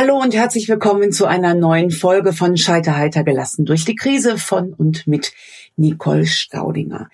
Hallo und herzlich willkommen zu einer neuen Folge von Scheiterheiter gelassen durch die Krise von und mit Nicole Staudinger.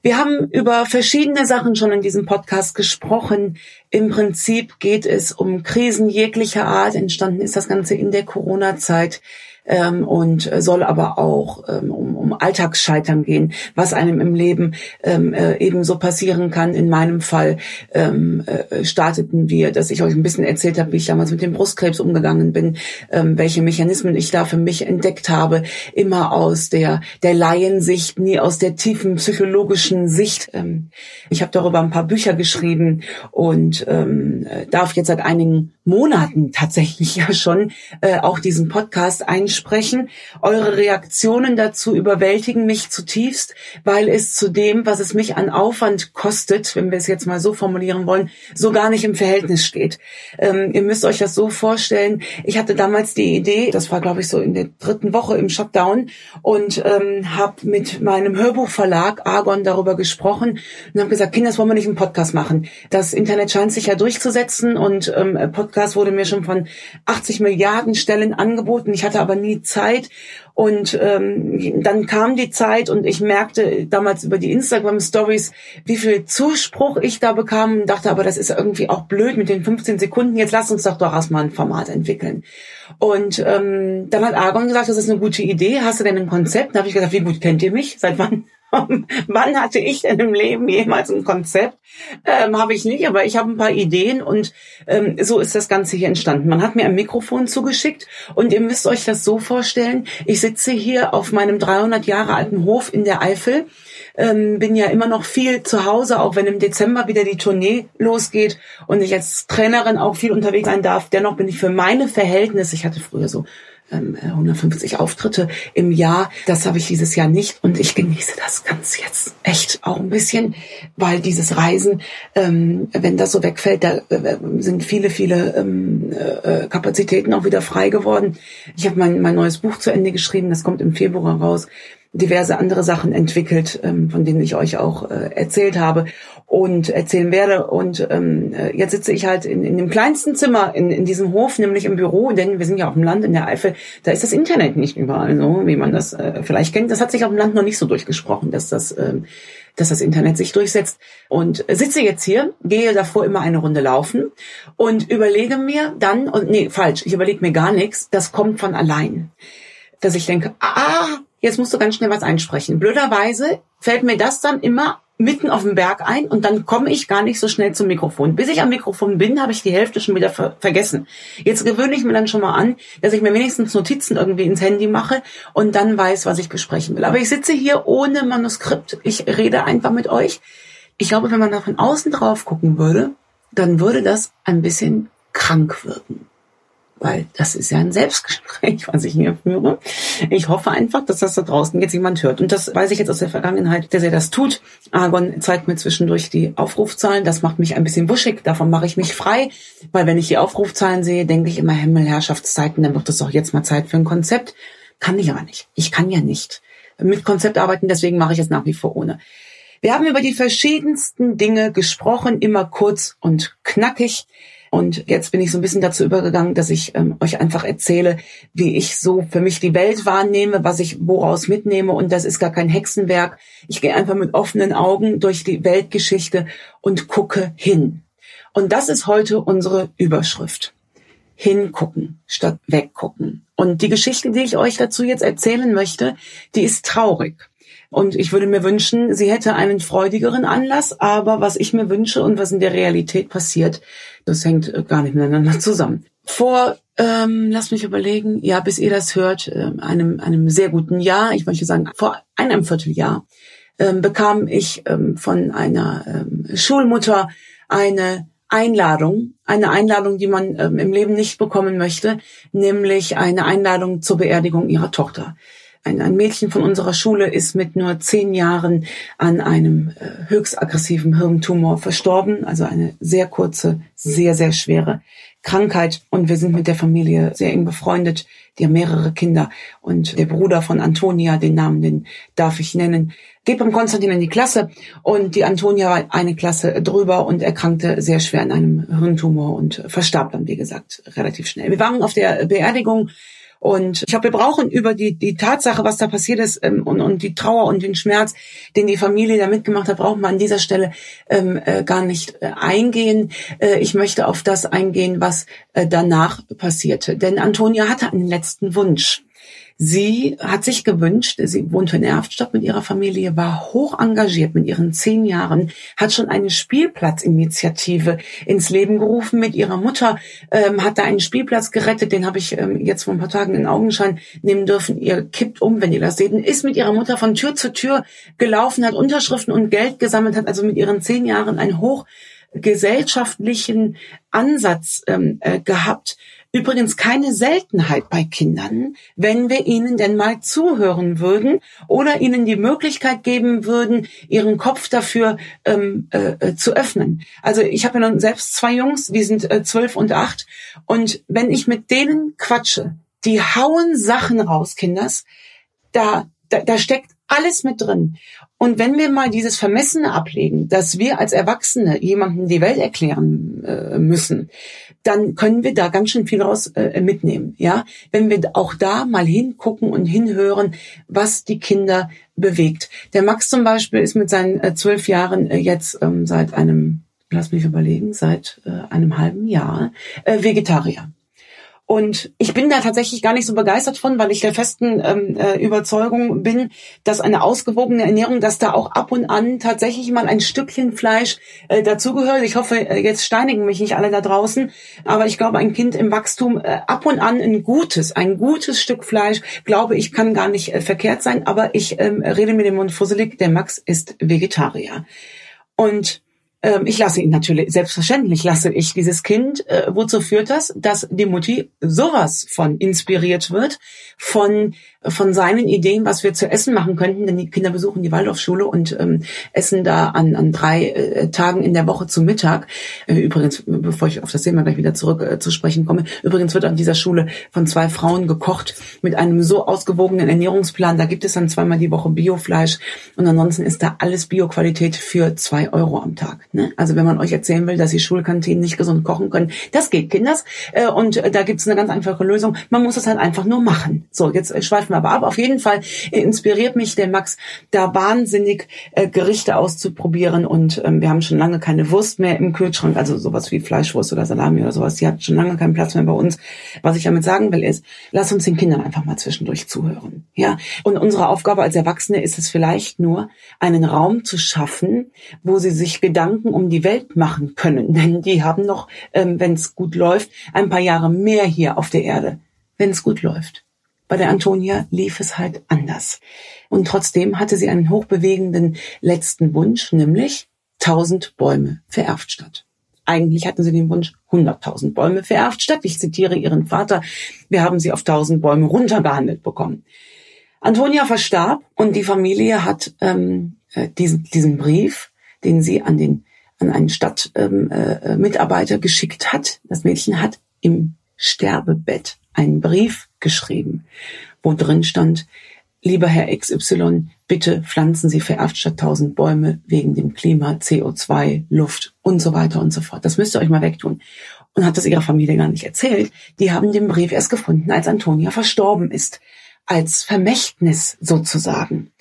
Wir haben über verschiedene Sachen schon in diesem Podcast gesprochen. Im Prinzip geht es um Krisen jeglicher Art. Entstanden ist das Ganze in der Corona-Zeit ähm, und soll aber auch ähm, um, um Alltagsscheitern gehen, was einem im Leben ähm, äh, ebenso passieren kann. In meinem Fall ähm, äh, starteten wir, dass ich euch ein bisschen erzählt habe, wie ich damals mit dem Brustkrebs umgegangen bin, ähm, welche Mechanismen ich da für mich entdeckt habe, immer aus der der Laiensicht, nie aus der tiefen psychologischen Sicht. Ähm, ich habe darüber ein paar Bücher geschrieben und ähm, darf jetzt seit einigen Monaten tatsächlich ja schon äh, auch diesen Podcast einstellen ansprechen. Eure Reaktionen dazu überwältigen mich zutiefst, weil es zu dem, was es mich an Aufwand kostet, wenn wir es jetzt mal so formulieren wollen, so gar nicht im Verhältnis steht. Ähm, ihr müsst euch das so vorstellen. Ich hatte damals die Idee, das war glaube ich so in der dritten Woche im Shutdown und ähm, habe mit meinem Hörbuchverlag Argon darüber gesprochen und habe gesagt, Kinder, das wollen wir nicht im Podcast machen. Das Internet scheint sich ja durchzusetzen und ähm, Podcast wurde mir schon von 80 Milliarden Stellen angeboten. Ich hatte aber nie Zeit. Und ähm, dann kam die Zeit und ich merkte damals über die Instagram Stories, wie viel Zuspruch ich da bekam und dachte, aber das ist irgendwie auch blöd mit den 15 Sekunden. Jetzt lass uns doch doch erstmal ein Format entwickeln. Und ähm, dann hat Argon gesagt, das ist eine gute Idee. Hast du denn ein Konzept? Dann habe ich gesagt, wie gut kennt ihr mich? Seit wann? Wann hatte ich denn im Leben jemals ein Konzept? Ähm, habe ich nicht, aber ich habe ein paar Ideen und ähm, so ist das Ganze hier entstanden. Man hat mir ein Mikrofon zugeschickt und ihr müsst euch das so vorstellen. Ich sitze hier auf meinem 300 Jahre alten Hof in der Eifel. Ähm, bin ja immer noch viel zu Hause, auch wenn im Dezember wieder die Tournee losgeht und ich als Trainerin auch viel unterwegs sein darf. Dennoch bin ich für meine Verhältnisse, ich hatte früher so 150 ähm, Auftritte im Jahr. Das habe ich dieses Jahr nicht und ich genieße das ganz jetzt echt auch ein bisschen, weil dieses Reisen, ähm, wenn das so wegfällt, da äh, sind viele, viele ähm, äh, Kapazitäten auch wieder frei geworden. Ich habe mein, mein neues Buch zu Ende geschrieben, das kommt im Februar raus diverse andere Sachen entwickelt, ähm, von denen ich euch auch äh, erzählt habe und erzählen werde. Und ähm, äh, jetzt sitze ich halt in, in dem kleinsten Zimmer in, in diesem Hof, nämlich im Büro, denn wir sind ja auf dem Land in der Eifel, da ist das Internet nicht überall so, wie man das äh, vielleicht kennt. Das hat sich auf dem Land noch nicht so durchgesprochen, dass das ähm, dass das Internet sich durchsetzt. Und sitze jetzt hier, gehe davor immer eine Runde laufen und überlege mir dann, und nee, falsch, ich überlege mir gar nichts, das kommt von allein. Dass ich denke, ah, jetzt musst du ganz schnell was einsprechen. Blöderweise fällt mir das dann immer mitten auf dem Berg ein und dann komme ich gar nicht so schnell zum Mikrofon. Bis ich am Mikrofon bin, habe ich die Hälfte schon wieder ver vergessen. Jetzt gewöhne ich mir dann schon mal an, dass ich mir wenigstens Notizen irgendwie ins Handy mache und dann weiß, was ich besprechen will. Aber ich sitze hier ohne Manuskript. Ich rede einfach mit euch. Ich glaube, wenn man da von außen drauf gucken würde, dann würde das ein bisschen krank wirken weil das ist ja ein Selbstgespräch, was ich hier führe. Ich hoffe einfach, dass das da draußen jetzt jemand hört. Und das weiß ich jetzt aus der Vergangenheit, dass er das tut. Argon zeigt mir zwischendurch die Aufrufzahlen. Das macht mich ein bisschen wuschig. Davon mache ich mich frei, weil wenn ich die Aufrufzahlen sehe, denke ich immer Himmel, Herrschaftszeiten, dann wird es doch jetzt mal Zeit für ein Konzept. Kann ich aber nicht. Ich kann ja nicht mit Konzept arbeiten, deswegen mache ich es nach wie vor ohne. Wir haben über die verschiedensten Dinge gesprochen, immer kurz und knackig. Und jetzt bin ich so ein bisschen dazu übergegangen, dass ich ähm, euch einfach erzähle, wie ich so für mich die Welt wahrnehme, was ich woraus mitnehme. Und das ist gar kein Hexenwerk. Ich gehe einfach mit offenen Augen durch die Weltgeschichte und gucke hin. Und das ist heute unsere Überschrift. Hingucken statt weggucken. Und die Geschichte, die ich euch dazu jetzt erzählen möchte, die ist traurig. Und ich würde mir wünschen, sie hätte einen freudigeren Anlass, aber was ich mir wünsche und was in der Realität passiert, das hängt äh, gar nicht miteinander zusammen. Vor, ähm, lass mich überlegen, ja, bis ihr das hört, äh, einem, einem sehr guten Jahr, ich möchte sagen, vor einem Vierteljahr, ähm, bekam ich ähm, von einer ähm, Schulmutter eine Einladung, eine Einladung, die man ähm, im Leben nicht bekommen möchte, nämlich eine Einladung zur Beerdigung ihrer Tochter. Ein, ein Mädchen von unserer Schule ist mit nur zehn Jahren an einem äh, höchst aggressiven Hirntumor verstorben, also eine sehr kurze, sehr, sehr schwere Krankheit. Und wir sind mit der Familie sehr eng befreundet. Die haben mehrere Kinder. Und der Bruder von Antonia, den Namen, den darf ich nennen, geht beim Konstantin in die Klasse. Und die Antonia war eine Klasse drüber und erkrankte sehr schwer an einem Hirntumor und verstarb dann, wie gesagt, relativ schnell. Wir waren auf der Beerdigung und ich glaube, wir brauchen über die, die Tatsache, was da passiert ist ähm, und, und die Trauer und den Schmerz, den die Familie da mitgemacht hat, brauchen wir an dieser Stelle ähm, äh, gar nicht äh, eingehen. Äh, ich möchte auf das eingehen, was äh, danach passierte. Denn Antonia hatte einen letzten Wunsch. Sie hat sich gewünscht, sie wohnte in Erftstadt mit ihrer Familie, war hoch engagiert mit ihren zehn Jahren, hat schon eine Spielplatzinitiative ins Leben gerufen mit ihrer Mutter, ähm, hat da einen Spielplatz gerettet, den habe ich ähm, jetzt vor ein paar Tagen in Augenschein nehmen dürfen. Ihr kippt um, wenn ihr das seht, und ist mit ihrer Mutter von Tür zu Tür gelaufen, hat Unterschriften und Geld gesammelt, hat also mit ihren zehn Jahren einen hoch gesellschaftlichen Ansatz ähm, äh, gehabt, Übrigens keine Seltenheit bei Kindern, wenn wir ihnen denn mal zuhören würden oder ihnen die Möglichkeit geben würden, ihren Kopf dafür ähm, äh, äh zu öffnen. Also ich habe ja nun selbst zwei Jungs, die sind äh, zwölf und acht. Und wenn ich mit denen quatsche, die hauen Sachen raus, Kinders, da, da, da steckt alles mit drin. Und wenn wir mal dieses Vermessene ablegen, dass wir als Erwachsene jemandem die Welt erklären äh, müssen, dann können wir da ganz schön viel raus äh, mitnehmen. Ja, wenn wir auch da mal hingucken und hinhören, was die Kinder bewegt. Der Max zum Beispiel ist mit seinen äh, zwölf Jahren äh, jetzt ähm, seit einem, lass mich überlegen, seit äh, einem halben Jahr äh, Vegetarier. Und ich bin da tatsächlich gar nicht so begeistert von, weil ich der festen ähm, äh, Überzeugung bin, dass eine ausgewogene Ernährung, dass da auch ab und an tatsächlich mal ein Stückchen Fleisch äh, dazugehört. Ich hoffe, äh, jetzt steinigen mich nicht alle da draußen, aber ich glaube, ein Kind im Wachstum äh, ab und an ein gutes, ein gutes Stück Fleisch, glaube ich, kann gar nicht äh, verkehrt sein. Aber ich ähm, rede mir den Mund fusselig. Der Max ist Vegetarier. Und ähm, ich lasse ihn natürlich, selbstverständlich lasse ich dieses Kind. Äh, wozu führt das? Dass die Mutti sowas von inspiriert wird, von von seinen Ideen, was wir zu essen machen könnten, denn die Kinder besuchen die Waldorfschule und ähm, essen da an, an drei äh, Tagen in der Woche zu Mittag. Äh, übrigens, bevor ich auf das Thema gleich wieder zurück äh, zu sprechen komme, übrigens wird an dieser Schule von zwei Frauen gekocht mit einem so ausgewogenen Ernährungsplan. Da gibt es dann zweimal die Woche Biofleisch und ansonsten ist da alles Bioqualität für zwei Euro am Tag. Ne? Also wenn man euch erzählen will, dass die Schulkantinen nicht gesund kochen können, das geht, Kinders. Äh, und äh, da gibt es eine ganz einfache Lösung. Man muss es halt einfach nur machen. So, jetzt äh, schweifen wir aber ab. Auf jeden Fall inspiriert mich der Max, da wahnsinnig äh, Gerichte auszuprobieren. Und ähm, wir haben schon lange keine Wurst mehr im Kühlschrank, also sowas wie Fleischwurst oder Salami oder sowas. Die hat schon lange keinen Platz mehr bei uns. Was ich damit sagen will, ist, lass uns den Kindern einfach mal zwischendurch zuhören. Ja. Und unsere Aufgabe als Erwachsene ist es vielleicht nur, einen Raum zu schaffen, wo sie sich Gedanken um die Welt machen können. Denn die haben noch, ähm, wenn es gut läuft, ein paar Jahre mehr hier auf der Erde, wenn es gut läuft. Bei der Antonia lief es halt anders. Und trotzdem hatte sie einen hochbewegenden letzten Wunsch, nämlich 1000 Bäume für Erftstadt. Eigentlich hatten sie den Wunsch 100.000 Bäume für Erftstadt. Ich zitiere ihren Vater. Wir haben sie auf 1000 Bäume runtergehandelt bekommen. Antonia verstarb und die Familie hat ähm, äh, diesen, diesen Brief, den sie an den an einen Stadtmitarbeiter ähm, äh, geschickt hat. Das Mädchen hat im Sterbebett einen Brief geschrieben, wo drin stand, lieber Herr XY, bitte pflanzen Sie für Erftstadt tausend Bäume wegen dem Klima, CO2, Luft und so weiter und so fort. Das müsst ihr euch mal wegtun. Und hat das ihrer Familie gar nicht erzählt. Die haben den Brief erst gefunden, als Antonia verstorben ist. Als Vermächtnis sozusagen.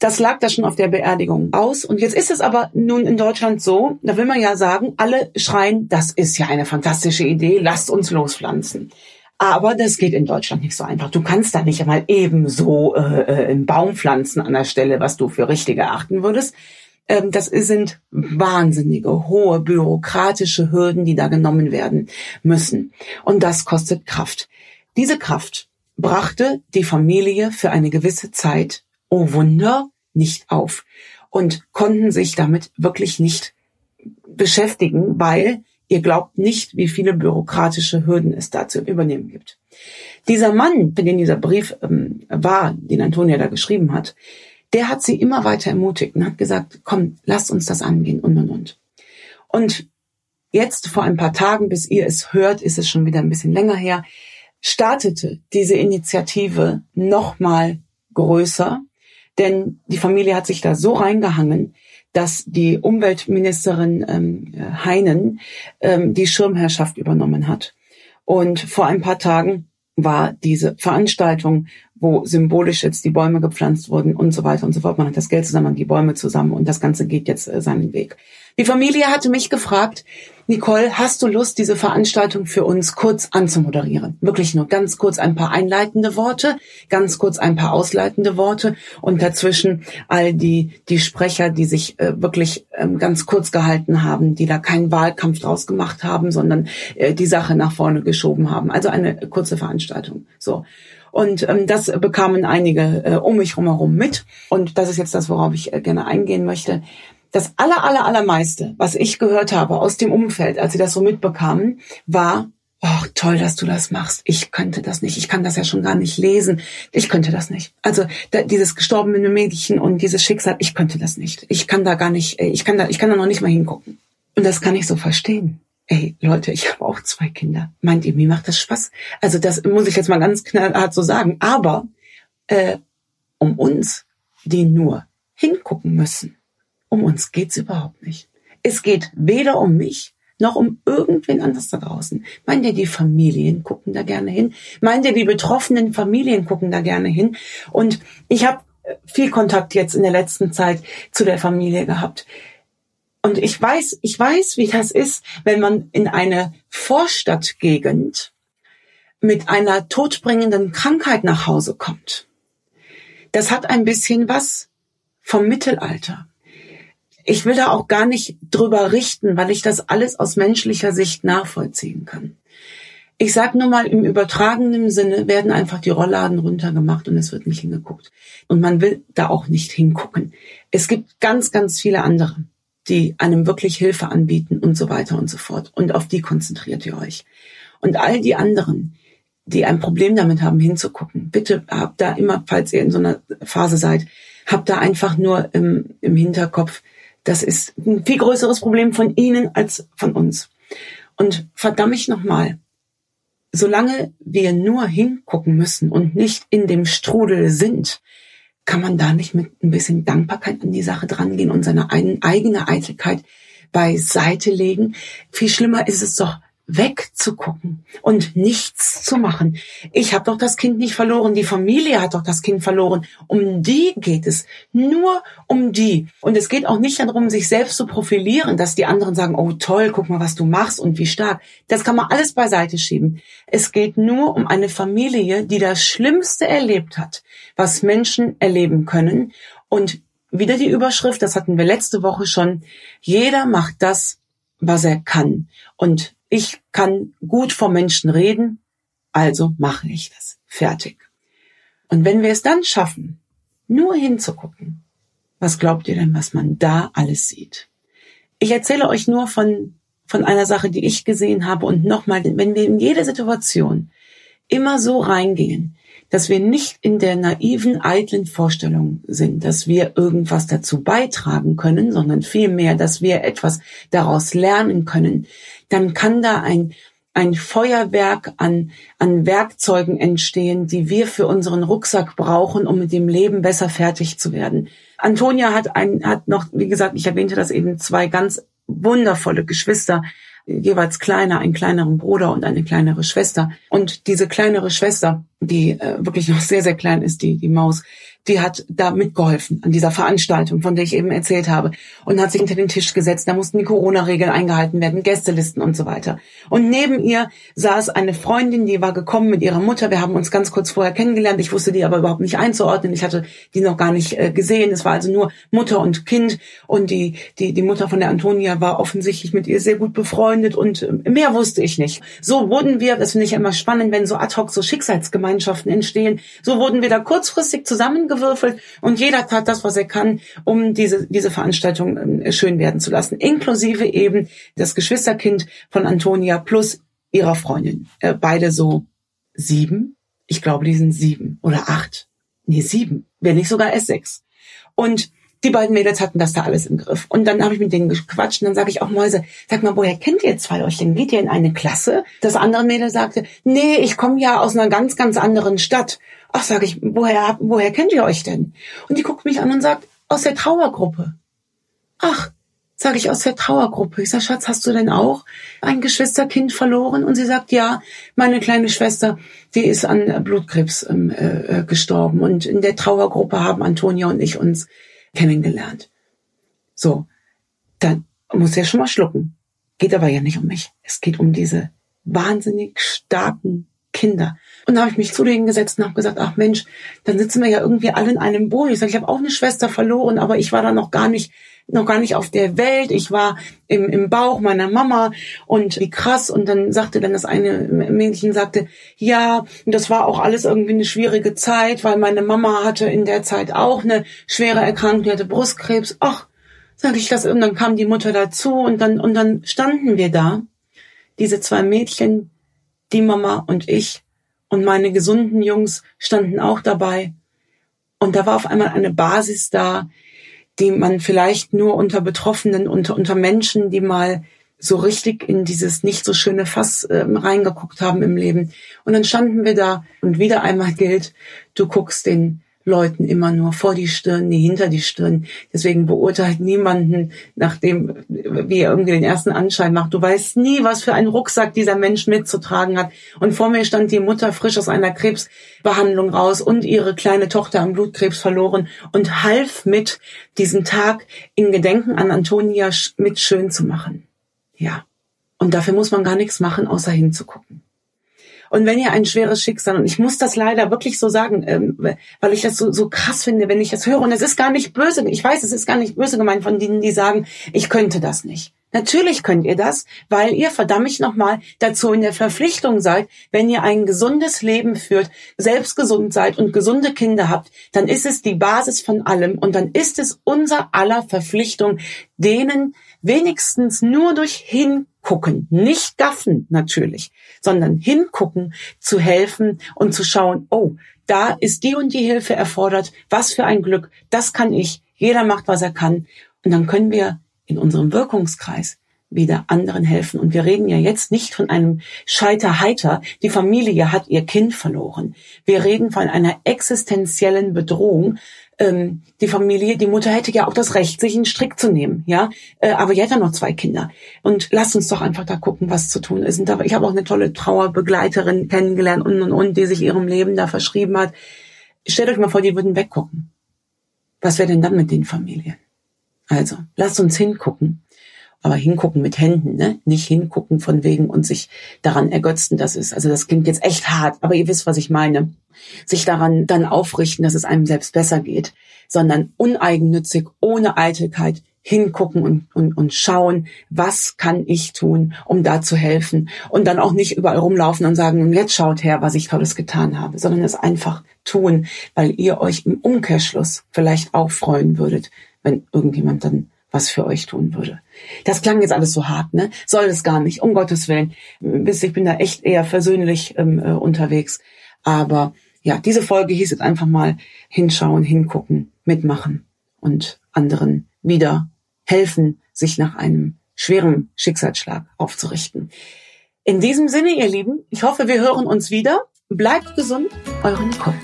Das lag da schon auf der Beerdigung aus. Und jetzt ist es aber nun in Deutschland so, da will man ja sagen, alle schreien, das ist ja eine fantastische Idee, lasst uns lospflanzen. Aber das geht in Deutschland nicht so einfach. Du kannst da nicht einmal ebenso äh, äh, einen Baum pflanzen an der Stelle, was du für richtig erachten würdest. Ähm, das sind wahnsinnige, hohe bürokratische Hürden, die da genommen werden müssen. Und das kostet Kraft. Diese Kraft brachte die Familie für eine gewisse Zeit oh Wunder, nicht auf und konnten sich damit wirklich nicht beschäftigen, weil ihr glaubt nicht, wie viele bürokratische Hürden es da zu übernehmen gibt. Dieser Mann, für den dieser Brief ähm, war, den Antonia da geschrieben hat, der hat sie immer weiter ermutigt und hat gesagt, komm, lasst uns das angehen und und und. Und jetzt vor ein paar Tagen, bis ihr es hört, ist es schon wieder ein bisschen länger her, startete diese Initiative nochmal größer, denn die Familie hat sich da so reingehangen, dass die Umweltministerin ähm, Heinen ähm, die Schirmherrschaft übernommen hat. Und vor ein paar Tagen war diese Veranstaltung, wo symbolisch jetzt die Bäume gepflanzt wurden und so weiter und so fort. Man hat das Geld zusammen, die Bäume zusammen und das Ganze geht jetzt äh, seinen Weg. Die Familie hatte mich gefragt, Nicole, hast du Lust, diese Veranstaltung für uns kurz anzumoderieren? Wirklich nur ganz kurz ein paar einleitende Worte, ganz kurz ein paar ausleitende Worte und dazwischen all die, die Sprecher, die sich äh, wirklich ähm, ganz kurz gehalten haben, die da keinen Wahlkampf draus gemacht haben, sondern äh, die Sache nach vorne geschoben haben. Also eine kurze Veranstaltung. So. Und ähm, das bekamen einige äh, um mich herum mit. Und das ist jetzt das, worauf ich äh, gerne eingehen möchte das aller, aller, allermeiste, was ich gehört habe aus dem Umfeld, als sie das so mitbekamen, war, ach, toll, dass du das machst. Ich könnte das nicht. Ich kann das ja schon gar nicht lesen. Ich könnte das nicht. Also da, dieses gestorbene Mädchen und dieses Schicksal, ich könnte das nicht. Ich kann da gar nicht, äh, ich kann da, ich kann da noch nicht mal hingucken. Und das kann ich so verstehen. Ey, Leute, ich habe auch zwei Kinder. Meint ihr, mir macht das Spaß? Also das muss ich jetzt mal ganz knallhart so sagen. Aber äh, um uns, die nur hingucken müssen, um uns geht's überhaupt nicht. Es geht weder um mich noch um irgendwen anders da draußen. Meint ihr, die Familien gucken da gerne hin? Meint ihr, die betroffenen Familien gucken da gerne hin? Und ich habe äh, viel Kontakt jetzt in der letzten Zeit zu der Familie gehabt. Und ich weiß, ich weiß, wie das ist, wenn man in eine Vorstadtgegend mit einer todbringenden Krankheit nach Hause kommt. Das hat ein bisschen was vom Mittelalter ich will da auch gar nicht drüber richten, weil ich das alles aus menschlicher Sicht nachvollziehen kann. Ich sage nur mal, im übertragenen Sinne werden einfach die Rollladen runtergemacht und es wird nicht hingeguckt. Und man will da auch nicht hingucken. Es gibt ganz, ganz viele andere, die einem wirklich Hilfe anbieten und so weiter und so fort. Und auf die konzentriert ihr euch. Und all die anderen, die ein Problem damit haben, hinzugucken, bitte habt da immer, falls ihr in so einer Phase seid, habt da einfach nur im, im Hinterkopf, das ist ein viel größeres Problem von Ihnen als von uns. Und verdammt ich nochmal, solange wir nur hingucken müssen und nicht in dem Strudel sind, kann man da nicht mit ein bisschen Dankbarkeit an die Sache drangehen und seine eigene Eitelkeit beiseite legen. Viel schlimmer ist es doch, wegzugucken und nichts zu machen. Ich habe doch das Kind nicht verloren, die Familie hat doch das Kind verloren. Um die geht es, nur um die. Und es geht auch nicht darum, sich selbst zu profilieren, dass die anderen sagen, oh toll, guck mal, was du machst und wie stark. Das kann man alles beiseite schieben. Es geht nur um eine Familie, die das Schlimmste erlebt hat, was Menschen erleben können. Und wieder die Überschrift, das hatten wir letzte Woche schon, jeder macht das, was er kann. Und ich kann gut vor Menschen reden, also mache ich das. Fertig. Und wenn wir es dann schaffen, nur hinzugucken, was glaubt ihr denn, was man da alles sieht? Ich erzähle euch nur von, von einer Sache, die ich gesehen habe und nochmal, wenn wir in jede Situation immer so reingehen, dass wir nicht in der naiven, eitlen Vorstellung sind, dass wir irgendwas dazu beitragen können, sondern vielmehr, dass wir etwas daraus lernen können, dann kann da ein, ein Feuerwerk an, an Werkzeugen entstehen, die wir für unseren Rucksack brauchen, um mit dem Leben besser fertig zu werden. Antonia hat ein, hat noch, wie gesagt, ich erwähnte das eben, zwei ganz wundervolle Geschwister, jeweils kleiner, einen kleineren Bruder und eine kleinere Schwester. Und diese kleinere Schwester, die äh, wirklich noch sehr, sehr klein ist, die, die Maus, die hat da mitgeholfen an dieser Veranstaltung, von der ich eben erzählt habe und hat sich hinter den Tisch gesetzt. Da mussten die Corona-Regeln eingehalten werden, Gästelisten und so weiter. Und neben ihr saß eine Freundin, die war gekommen mit ihrer Mutter. Wir haben uns ganz kurz vorher kennengelernt. Ich wusste die aber überhaupt nicht einzuordnen. Ich hatte die noch gar nicht äh, gesehen. Es war also nur Mutter und Kind. Und die, die, die Mutter von der Antonia war offensichtlich mit ihr sehr gut befreundet und äh, mehr wusste ich nicht. So wurden wir, das finde ich immer spannend, wenn so ad hoc so Schicksalsgemeinschaften entstehen, so wurden wir da kurzfristig zusammen zusammengewürfelt und jeder tat das, was er kann, um diese, diese Veranstaltung ähm, schön werden zu lassen. Inklusive eben das Geschwisterkind von Antonia plus ihrer Freundin. Äh, beide so sieben. Ich glaube, die sind sieben oder acht. Nee, sieben. Wenn nicht sogar erst sechs. Und die beiden Mädels hatten das da alles im Griff. Und dann habe ich mit denen gequatscht und dann sage ich auch Mäuse, sag mal, woher kennt ihr zwei euch denn? Geht ihr in eine Klasse? Das andere Mädel sagte, nee, ich komme ja aus einer ganz, ganz anderen Stadt. Ach, sage ich, woher, woher kennt ihr euch denn? Und die guckt mich an und sagt, aus der Trauergruppe. Ach, sage ich, aus der Trauergruppe. Ich sage, Schatz, hast du denn auch ein Geschwisterkind verloren? Und sie sagt, ja, meine kleine Schwester, die ist an Blutkrebs ähm, äh, gestorben. Und in der Trauergruppe haben Antonia und ich uns kennengelernt. So, dann muss er schon mal schlucken. Geht aber ja nicht um mich. Es geht um diese wahnsinnig starken Kinder. Und da habe ich mich zu denen gesetzt und habe gesagt, ach Mensch, dann sitzen wir ja irgendwie alle in einem Boot. Ich sage, ich habe auch eine Schwester verloren, aber ich war da noch gar nicht, noch gar nicht auf der Welt. Ich war im, im Bauch meiner Mama und wie krass. Und dann sagte dann das eine Mädchen, sagte, ja, das war auch alles irgendwie eine schwierige Zeit, weil meine Mama hatte in der Zeit auch eine schwere Erkrankung, die hatte Brustkrebs. Ach, sage ich das. Und dann kam die Mutter dazu und dann, und dann standen wir da, diese zwei Mädchen, die Mama und ich und meine gesunden Jungs standen auch dabei. Und da war auf einmal eine Basis da, die man vielleicht nur unter Betroffenen, unter, unter Menschen, die mal so richtig in dieses nicht so schöne Fass äh, reingeguckt haben im Leben. Und dann standen wir da und wieder einmal gilt, du guckst den Leuten immer nur vor die Stirn, nie hinter die Stirn. Deswegen beurteilt niemanden nach dem, wie er irgendwie den ersten Anschein macht. Du weißt nie, was für einen Rucksack dieser Mensch mitzutragen hat. Und vor mir stand die Mutter frisch aus einer Krebsbehandlung raus und ihre kleine Tochter am Blutkrebs verloren und half mit, diesen Tag in Gedenken an Antonia mit schön zu machen. Ja. Und dafür muss man gar nichts machen, außer hinzugucken. Und wenn ihr ein schweres Schicksal, und ich muss das leider wirklich so sagen, ähm, weil ich das so, so krass finde, wenn ich das höre, und es ist gar nicht böse, ich weiß, es ist gar nicht böse gemeint von denen, die sagen, ich könnte das nicht. Natürlich könnt ihr das, weil ihr verdammt ich nochmal dazu in der Verpflichtung seid, wenn ihr ein gesundes Leben führt, selbst gesund seid und gesunde Kinder habt, dann ist es die Basis von allem und dann ist es unser aller Verpflichtung, denen wenigstens nur durch hingucken, nicht gaffen natürlich, sondern hingucken, zu helfen und zu schauen, oh, da ist die und die Hilfe erfordert, was für ein Glück, das kann ich, jeder macht, was er kann. Und dann können wir in unserem Wirkungskreis wieder anderen helfen. Und wir reden ja jetzt nicht von einem Scheiterheiter. Die Familie hat ihr Kind verloren. Wir reden von einer existenziellen Bedrohung, ähm, die Familie, die Mutter hätte ja auch das Recht, sich einen Strick zu nehmen, ja. Äh, aber die hat ja noch zwei Kinder. Und lasst uns doch einfach da gucken, was zu tun ist. Und da, ich habe auch eine tolle Trauerbegleiterin kennengelernt und und und, die sich ihrem Leben da verschrieben hat. Stellt euch mal vor, die würden weggucken. Was wäre denn dann mit den Familien? Also, lasst uns hingucken aber hingucken mit Händen, ne? Nicht hingucken von wegen und sich daran ergötzen, das ist, also das klingt jetzt echt hart, aber ihr wisst, was ich meine. Sich daran dann aufrichten, dass es einem selbst besser geht, sondern uneigennützig, ohne Eitelkeit hingucken und, und, und schauen, was kann ich tun, um da zu helfen und dann auch nicht überall rumlaufen und sagen, jetzt schaut her, was ich tolles getan habe, sondern es einfach tun, weil ihr euch im Umkehrschluss vielleicht auch freuen würdet, wenn irgendjemand dann was für euch tun würde. Das klang jetzt alles so hart, ne? Soll es gar nicht, um Gottes Willen. Ich bin da echt eher versöhnlich ähm, äh, unterwegs. Aber ja, diese Folge hieß jetzt einfach mal hinschauen, hingucken, mitmachen und anderen wieder helfen, sich nach einem schweren Schicksalsschlag aufzurichten. In diesem Sinne, ihr Lieben, ich hoffe, wir hören uns wieder. Bleibt gesund, eure Nicole.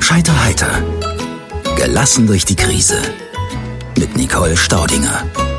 Scheiter heiter. Gelassen durch die Krise mit Nicole Staudinger.